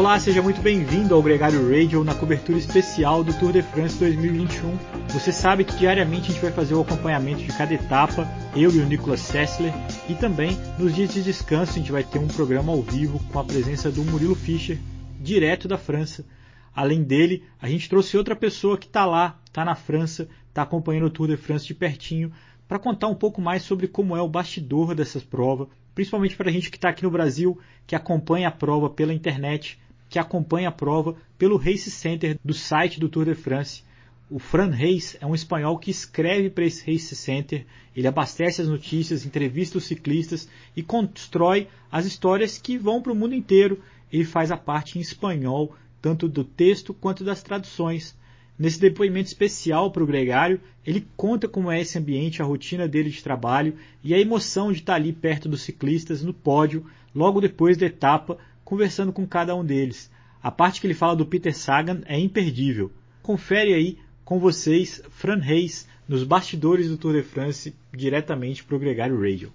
Olá, seja muito bem-vindo ao Gregário Radio na cobertura especial do Tour de France 2021. Você sabe que diariamente a gente vai fazer o acompanhamento de cada etapa, eu e o Nicolas Sessler, e também nos dias de descanso a gente vai ter um programa ao vivo com a presença do Murilo Fischer, direto da França. Além dele, a gente trouxe outra pessoa que está lá, está na França, está acompanhando o Tour de France de pertinho, para contar um pouco mais sobre como é o bastidor dessas provas, principalmente para a gente que está aqui no Brasil, que acompanha a prova pela internet, que acompanha a prova pelo Race Center do site do Tour de France. O Fran Reis é um espanhol que escreve para esse Race Center, ele abastece as notícias, entrevista os ciclistas e constrói as histórias que vão para o mundo inteiro. Ele faz a parte em espanhol, tanto do texto quanto das traduções. Nesse depoimento especial para o Gregário, ele conta como é esse ambiente, a rotina dele de trabalho e a emoção de estar ali perto dos ciclistas no pódio, logo depois da etapa, conversando com cada um deles. A parte que ele fala do Peter Sagan é imperdível. Confere aí com vocês Fran Reis nos bastidores do Tour de France diretamente para o Gregário Radio.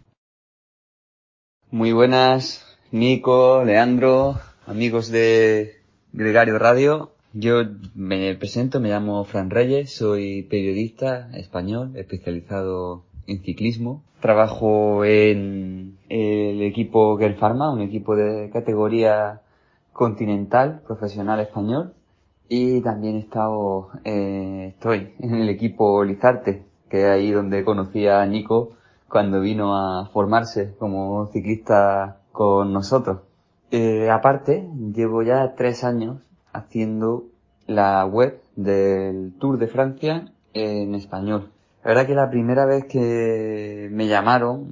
Muy buenas, Nico, Leandro, amigos de Gregario Radio. Yo me presento, me llamo Fran Reyes, soy periodista español especializado en ciclismo. Trabajo en el equipo Pharma, un equipo de categoría continental, profesional español. Y también estado, eh, estoy en el equipo Lizarte, que es ahí donde conocí a Nico cuando vino a formarse como ciclista con nosotros. Eh, aparte, llevo ya tres años haciendo la web del Tour de Francia en español. La verdad que la primera vez que me llamaron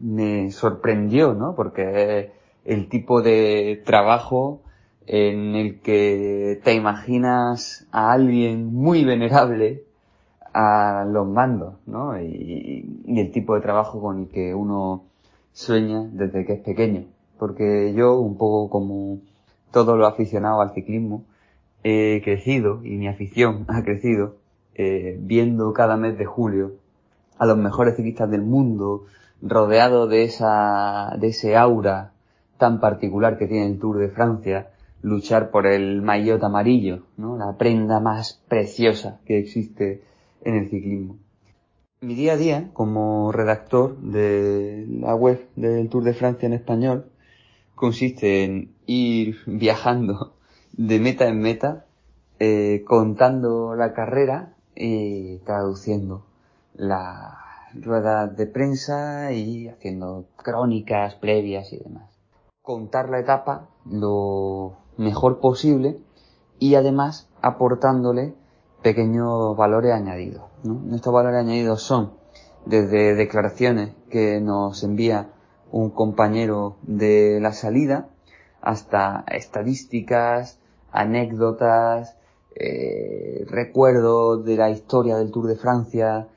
me sorprendió, ¿no? Porque el tipo de trabajo en el que te imaginas a alguien muy venerable a los mandos, ¿no? Y, y, el tipo de trabajo con el que uno sueña desde que es pequeño. Porque yo, un poco como todo lo aficionado al ciclismo, he crecido y mi afición ha crecido eh, viendo cada mes de julio a los mejores ciclistas del mundo, rodeado de esa, de ese aura tan particular que tiene el Tour de Francia, luchar por el maillot amarillo, ¿no? La prenda más preciosa que existe en el ciclismo. Mi día a día, como redactor de la web del Tour de Francia en español, consiste en ir viajando de meta en meta, eh, contando la carrera y traduciendo la rueda de prensa y haciendo crónicas previas y demás. Contar la etapa lo mejor posible y además aportándole pequeños valores añadidos. ¿no? Estos valores añadidos son desde declaraciones que nos envía un compañero de la salida hasta estadísticas, anécdotas, eh, recuerdos de la historia del Tour de Francia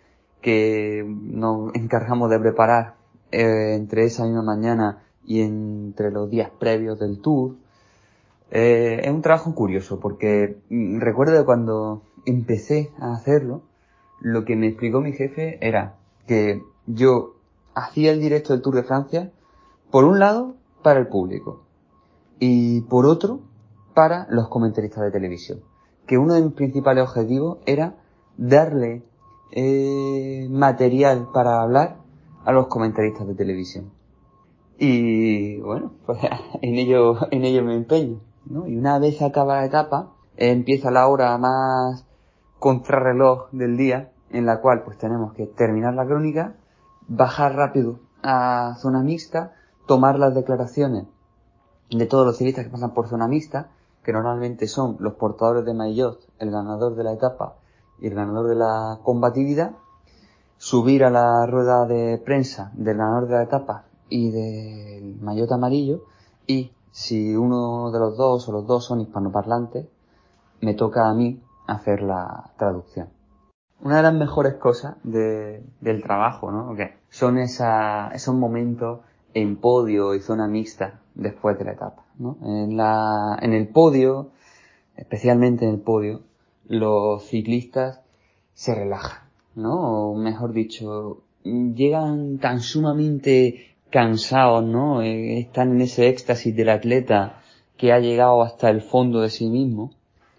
que nos encargamos de preparar eh, entre esa misma mañana y entre los días previos del Tour. Eh, es un trabajo curioso porque mm, recuerdo cuando empecé a hacerlo, lo que me explicó mi jefe era que yo hacía el directo del Tour de Francia, por un lado, para el público y por otro, para los comentaristas de televisión que uno de mis principales objetivos era darle eh, material para hablar a los comentaristas de televisión. Y bueno, pues en ello, en ello me empeño, ¿no? Y una vez acaba la etapa, empieza la hora más contrarreloj del día, en la cual pues tenemos que terminar la crónica, bajar rápido a zona mixta, tomar las declaraciones de todos los ciclistas que pasan por zona mixta, que normalmente son los portadores de maillot, el ganador de la etapa y el ganador de la combatividad, subir a la rueda de prensa del ganador de la etapa y del maillot amarillo y si uno de los dos o los dos son hispanoparlantes, me toca a mí hacer la traducción. Una de las mejores cosas de, del trabajo, ¿no? Okay. Son esa, esos momentos en podio y zona mixta después de la etapa. ¿no? En, la, en el podio, especialmente en el podio, los ciclistas se relajan, ¿no? O mejor dicho, llegan tan sumamente cansados, ¿no? Eh, están en ese éxtasis del atleta que ha llegado hasta el fondo de sí mismo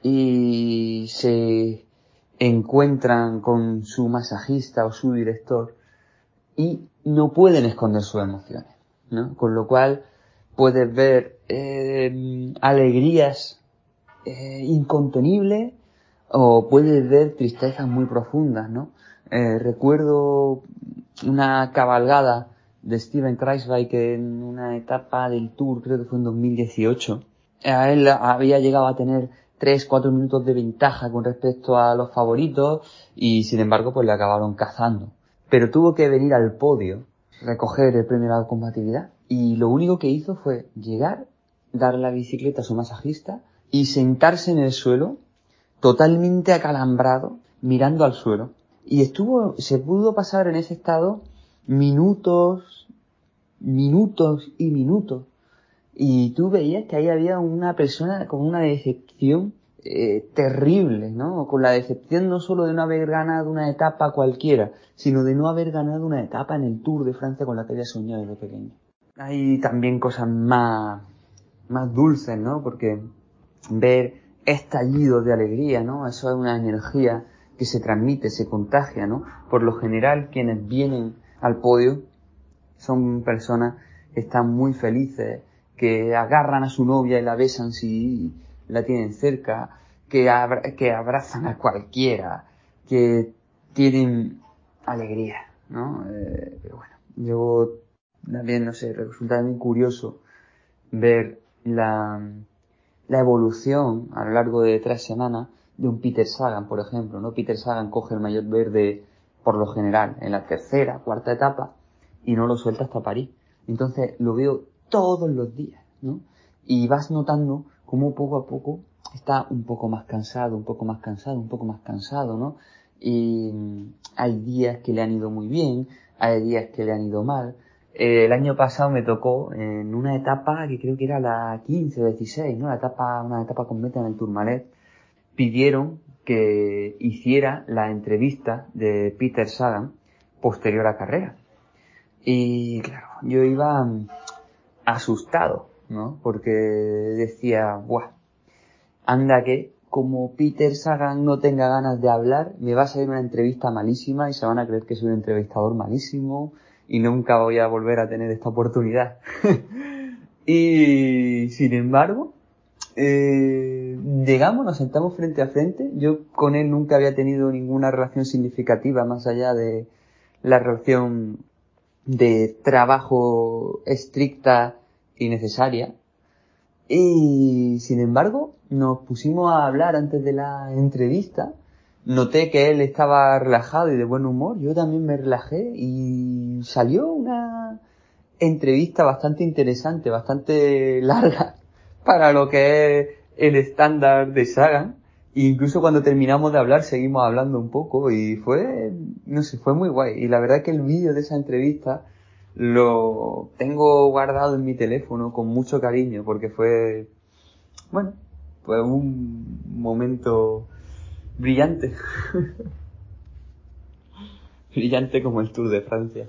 y se encuentran con su masajista o su director y no pueden esconder sus emociones, ¿no? Con lo cual puedes ver eh, alegrías eh, incontenibles o puedes ver tristezas muy profundas, ¿no? Eh, recuerdo una cabalgada de Steven Kreisberg que en una etapa del tour, creo que fue en 2018, a él había llegado a tener 3, 4 minutos de ventaja con respecto a los favoritos y sin embargo pues le acabaron cazando. Pero tuvo que venir al podio, recoger el premio de la combatividad y lo único que hizo fue llegar, dar la bicicleta a su masajista y sentarse en el suelo totalmente acalambrado mirando al suelo. Y estuvo, se pudo pasar en ese estado minutos, minutos y minutos. Y tú veías que ahí había una persona con una decepción eh, terrible, ¿no? Con la decepción no solo de no haber ganado una etapa cualquiera, sino de no haber ganado una etapa en el Tour de Francia con la que había soñado desde pequeño. Hay también cosas más, más dulces, ¿no? Porque ver estallidos de alegría, ¿no? Eso es una energía que se transmite, se contagia, ¿no? Por lo general, quienes vienen al podio son personas que están muy felices, que agarran a su novia y la besan si la tienen cerca, que, que abrazan a cualquiera, que tienen alegría, ¿no? Eh, pero bueno, yo también, no sé, resulta muy curioso ver la, la evolución a lo largo de tres semanas de un Peter Sagan, por ejemplo, ¿no? Peter Sagan coge el maillot verde por lo general en la tercera, cuarta etapa y no lo suelta hasta París. Entonces lo veo todos los días, ¿no? Y vas notando cómo poco a poco está un poco más cansado, un poco más cansado, un poco más cansado, ¿no? Y hay días que le han ido muy bien, hay días que le han ido mal, eh, el año pasado me tocó en una etapa que creo que era la 15 o 16, ¿no? La etapa, una etapa completa en el Tourmalet. Pidieron que hiciera la entrevista de Peter Sagan posterior a carrera. Y claro, yo iba asustado, ¿no? Porque decía, ¡buah! Anda que como Peter Sagan no tenga ganas de hablar, me va a salir una entrevista malísima y se van a creer que soy un entrevistador malísimo y nunca voy a volver a tener esta oportunidad. y sin embargo, eh, llegamos, nos sentamos frente a frente. Yo con él nunca había tenido ninguna relación significativa más allá de la relación de trabajo estricta y. Y sin embargo, nos pusimos a hablar antes de la entrevista noté que él estaba relajado y de buen humor, yo también me relajé y salió una entrevista bastante interesante, bastante larga para lo que es el estándar de Sagan. E incluso cuando terminamos de hablar seguimos hablando un poco y fue, no sé, fue muy guay. Y la verdad que el vídeo de esa entrevista lo tengo guardado en mi teléfono con mucho cariño porque fue, bueno, fue un momento brillante. brillante como el Tour de Francia.